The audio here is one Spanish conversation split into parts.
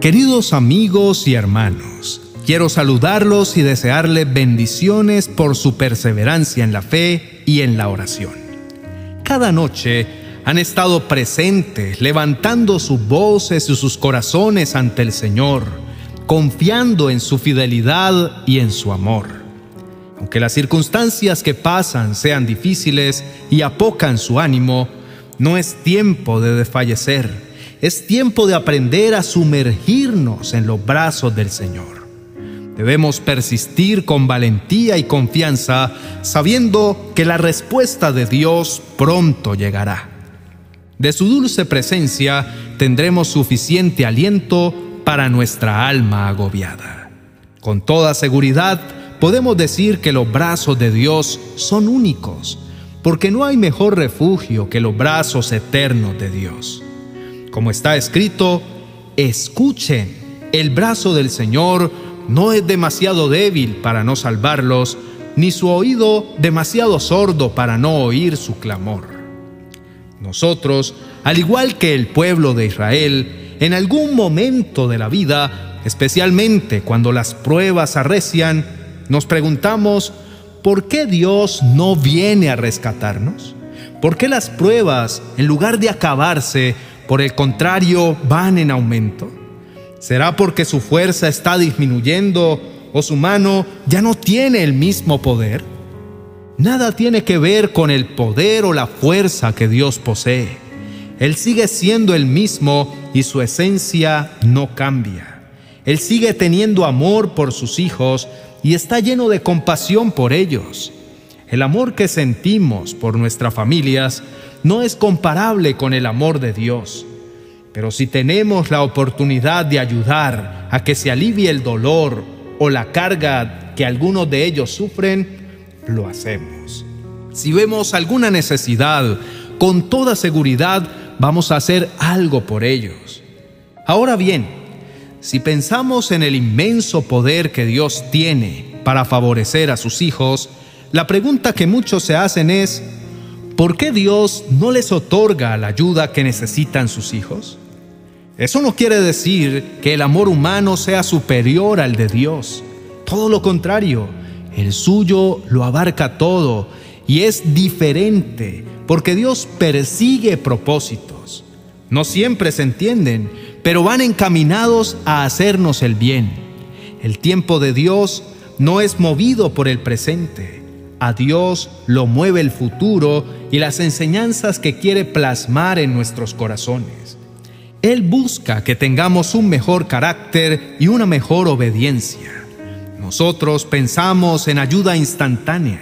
Queridos amigos y hermanos, quiero saludarlos y desearles bendiciones por su perseverancia en la fe y en la oración. Cada noche han estado presentes, levantando sus voces y sus corazones ante el Señor, confiando en su fidelidad y en su amor. Aunque las circunstancias que pasan sean difíciles y apocan su ánimo, no es tiempo de desfallecer es tiempo de aprender a sumergirnos en los brazos del Señor. Debemos persistir con valentía y confianza, sabiendo que la respuesta de Dios pronto llegará. De su dulce presencia tendremos suficiente aliento para nuestra alma agobiada. Con toda seguridad podemos decir que los brazos de Dios son únicos, porque no hay mejor refugio que los brazos eternos de Dios. Como está escrito, escuchen, el brazo del Señor no es demasiado débil para no salvarlos, ni su oído demasiado sordo para no oír su clamor. Nosotros, al igual que el pueblo de Israel, en algún momento de la vida, especialmente cuando las pruebas arrecian, nos preguntamos, ¿por qué Dios no viene a rescatarnos? ¿Por qué las pruebas, en lugar de acabarse, por el contrario, van en aumento? ¿Será porque su fuerza está disminuyendo o su mano ya no tiene el mismo poder? Nada tiene que ver con el poder o la fuerza que Dios posee. Él sigue siendo el mismo y su esencia no cambia. Él sigue teniendo amor por sus hijos y está lleno de compasión por ellos. El amor que sentimos por nuestras familias no es comparable con el amor de Dios. Pero si tenemos la oportunidad de ayudar a que se alivie el dolor o la carga que algunos de ellos sufren, lo hacemos. Si vemos alguna necesidad, con toda seguridad vamos a hacer algo por ellos. Ahora bien, si pensamos en el inmenso poder que Dios tiene para favorecer a sus hijos, la pregunta que muchos se hacen es, ¿por qué Dios no les otorga la ayuda que necesitan sus hijos? Eso no quiere decir que el amor humano sea superior al de Dios. Todo lo contrario, el suyo lo abarca todo y es diferente porque Dios persigue propósitos. No siempre se entienden, pero van encaminados a hacernos el bien. El tiempo de Dios no es movido por el presente a Dios lo mueve el futuro y las enseñanzas que quiere plasmar en nuestros corazones. Él busca que tengamos un mejor carácter y una mejor obediencia. Nosotros pensamos en ayuda instantánea.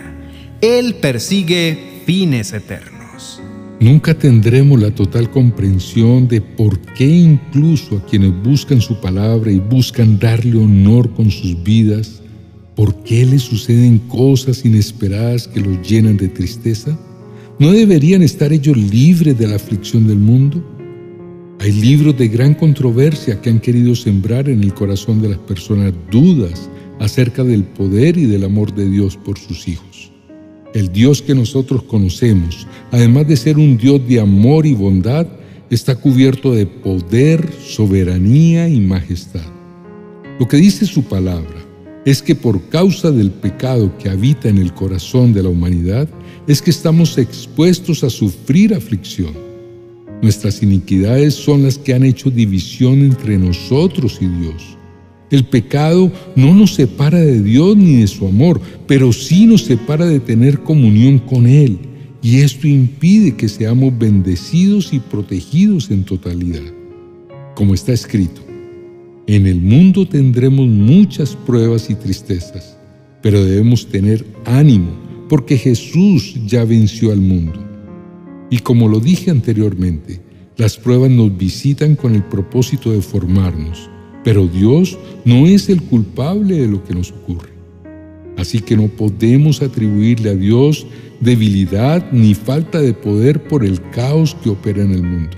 Él persigue fines eternos. Nunca tendremos la total comprensión de por qué incluso a quienes buscan su palabra y buscan darle honor con sus vidas, ¿Por qué les suceden cosas inesperadas que los llenan de tristeza? ¿No deberían estar ellos libres de la aflicción del mundo? Hay libros de gran controversia que han querido sembrar en el corazón de las personas dudas acerca del poder y del amor de Dios por sus hijos. El Dios que nosotros conocemos, además de ser un Dios de amor y bondad, está cubierto de poder, soberanía y majestad. Lo que dice su palabra es que por causa del pecado que habita en el corazón de la humanidad, es que estamos expuestos a sufrir aflicción. Nuestras iniquidades son las que han hecho división entre nosotros y Dios. El pecado no nos separa de Dios ni de su amor, pero sí nos separa de tener comunión con Él. Y esto impide que seamos bendecidos y protegidos en totalidad. Como está escrito, en el mundo tendremos muchas pruebas y tristezas, pero debemos tener ánimo porque Jesús ya venció al mundo. Y como lo dije anteriormente, las pruebas nos visitan con el propósito de formarnos, pero Dios no es el culpable de lo que nos ocurre. Así que no podemos atribuirle a Dios debilidad ni falta de poder por el caos que opera en el mundo.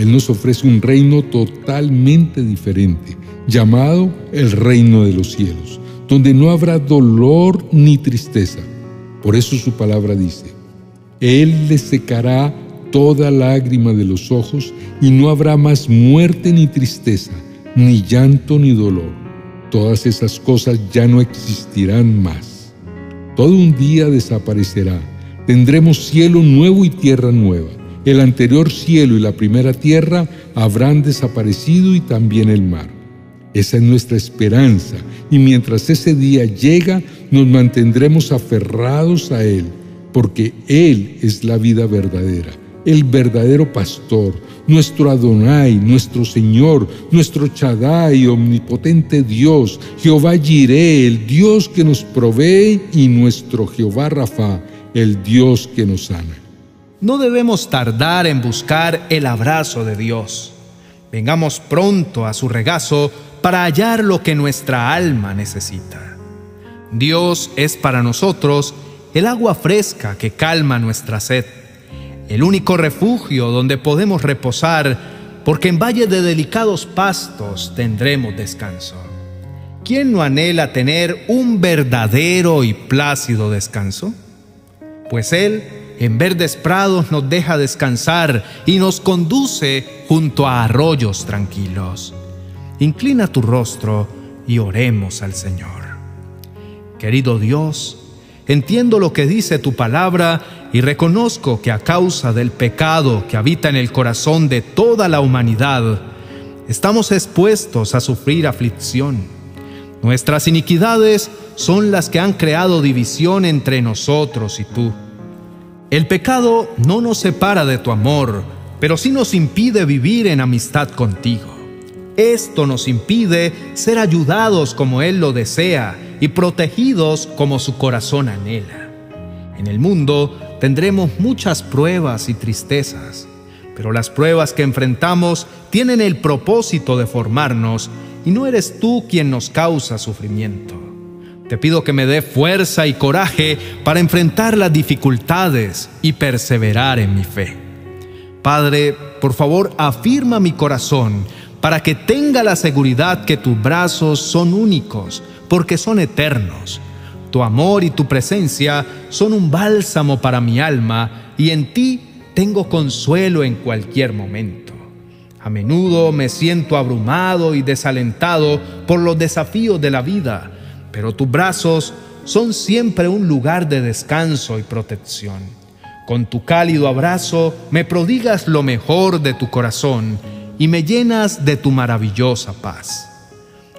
Él nos ofrece un reino totalmente diferente, llamado el reino de los cielos, donde no habrá dolor ni tristeza. Por eso su palabra dice, Él le secará toda lágrima de los ojos y no habrá más muerte ni tristeza, ni llanto ni dolor. Todas esas cosas ya no existirán más. Todo un día desaparecerá. Tendremos cielo nuevo y tierra nueva. El anterior cielo y la primera tierra habrán desaparecido y también el mar. Esa es nuestra esperanza y mientras ese día llega nos mantendremos aferrados a Él, porque Él es la vida verdadera, el verdadero pastor, nuestro Adonai, nuestro Señor, nuestro Chadai, omnipotente Dios, Jehová Jireh, el Dios que nos provee, y nuestro Jehová Rafa, el Dios que nos sana. No debemos tardar en buscar el abrazo de Dios. Vengamos pronto a su regazo para hallar lo que nuestra alma necesita. Dios es para nosotros el agua fresca que calma nuestra sed el único refugio donde podemos reposar, porque en valle de delicados pastos tendremos descanso. ¿Quién no anhela tener un verdadero y plácido descanso? Pues Él en verdes prados nos deja descansar y nos conduce junto a arroyos tranquilos. Inclina tu rostro y oremos al Señor. Querido Dios, Entiendo lo que dice tu palabra y reconozco que a causa del pecado que habita en el corazón de toda la humanidad, estamos expuestos a sufrir aflicción. Nuestras iniquidades son las que han creado división entre nosotros y tú. El pecado no nos separa de tu amor, pero sí nos impide vivir en amistad contigo. Esto nos impide ser ayudados como Él lo desea y protegidos como su corazón anhela. En el mundo tendremos muchas pruebas y tristezas, pero las pruebas que enfrentamos tienen el propósito de formarnos y no eres tú quien nos causa sufrimiento. Te pido que me dé fuerza y coraje para enfrentar las dificultades y perseverar en mi fe. Padre, por favor, afirma mi corazón para que tenga la seguridad que tus brazos son únicos, porque son eternos. Tu amor y tu presencia son un bálsamo para mi alma y en ti tengo consuelo en cualquier momento. A menudo me siento abrumado y desalentado por los desafíos de la vida, pero tus brazos son siempre un lugar de descanso y protección. Con tu cálido abrazo me prodigas lo mejor de tu corazón y me llenas de tu maravillosa paz.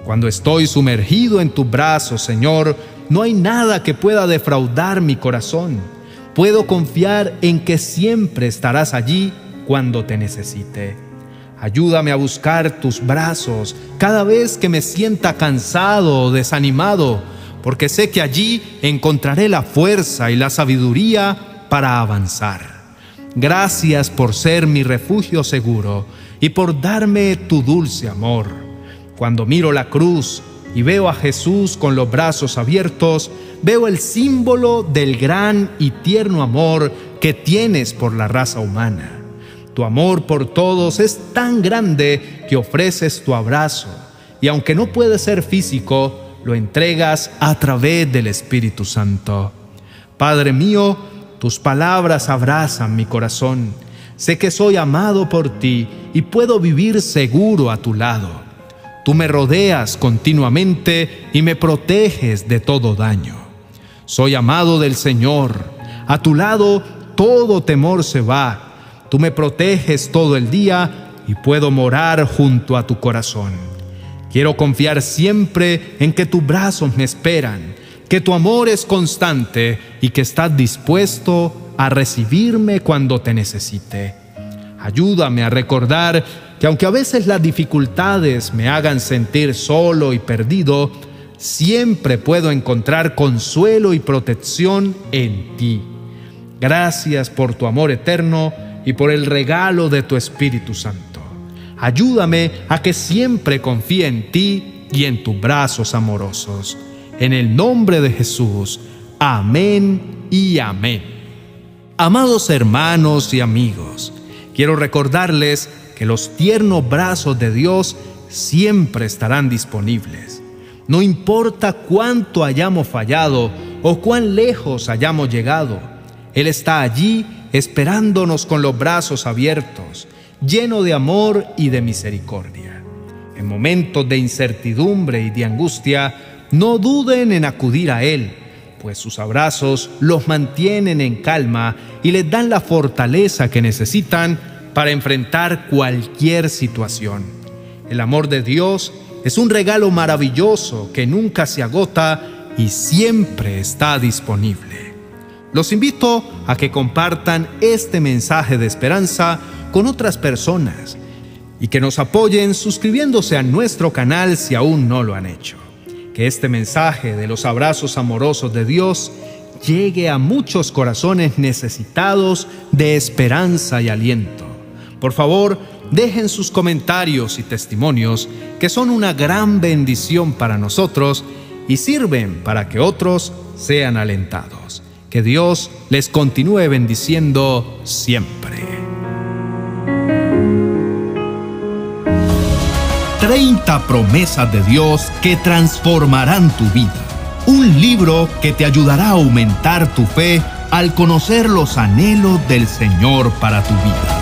Cuando estoy sumergido en tus brazos, Señor, no hay nada que pueda defraudar mi corazón. Puedo confiar en que siempre estarás allí cuando te necesite. Ayúdame a buscar tus brazos cada vez que me sienta cansado o desanimado, porque sé que allí encontraré la fuerza y la sabiduría para avanzar. Gracias por ser mi refugio seguro y por darme tu dulce amor. Cuando miro la cruz y veo a Jesús con los brazos abiertos, veo el símbolo del gran y tierno amor que tienes por la raza humana. Tu amor por todos es tan grande que ofreces tu abrazo y aunque no puede ser físico, lo entregas a través del Espíritu Santo. Padre mío, tus palabras abrazan mi corazón. Sé que soy amado por ti y puedo vivir seguro a tu lado. Tú me rodeas continuamente y me proteges de todo daño. Soy amado del Señor. A tu lado todo temor se va. Tú me proteges todo el día y puedo morar junto a tu corazón. Quiero confiar siempre en que tus brazos me esperan, que tu amor es constante y que estás dispuesto a recibirme cuando te necesite. Ayúdame a recordar que aunque a veces las dificultades me hagan sentir solo y perdido, siempre puedo encontrar consuelo y protección en ti. Gracias por tu amor eterno y por el regalo de tu Espíritu Santo. Ayúdame a que siempre confíe en ti y en tus brazos amorosos. En el nombre de Jesús. Amén y amén. Amados hermanos y amigos, quiero recordarles que los tiernos brazos de Dios siempre estarán disponibles. No importa cuánto hayamos fallado o cuán lejos hayamos llegado, Él está allí esperándonos con los brazos abiertos, lleno de amor y de misericordia. En momentos de incertidumbre y de angustia, no duden en acudir a Él, pues sus abrazos los mantienen en calma y les dan la fortaleza que necesitan para enfrentar cualquier situación. El amor de Dios es un regalo maravilloso que nunca se agota y siempre está disponible. Los invito a que compartan este mensaje de esperanza con otras personas y que nos apoyen suscribiéndose a nuestro canal si aún no lo han hecho. Que este mensaje de los abrazos amorosos de Dios llegue a muchos corazones necesitados de esperanza y aliento. Por favor, dejen sus comentarios y testimonios que son una gran bendición para nosotros y sirven para que otros sean alentados. Que Dios les continúe bendiciendo siempre. 30 promesas de Dios que transformarán tu vida. Un libro que te ayudará a aumentar tu fe al conocer los anhelos del Señor para tu vida.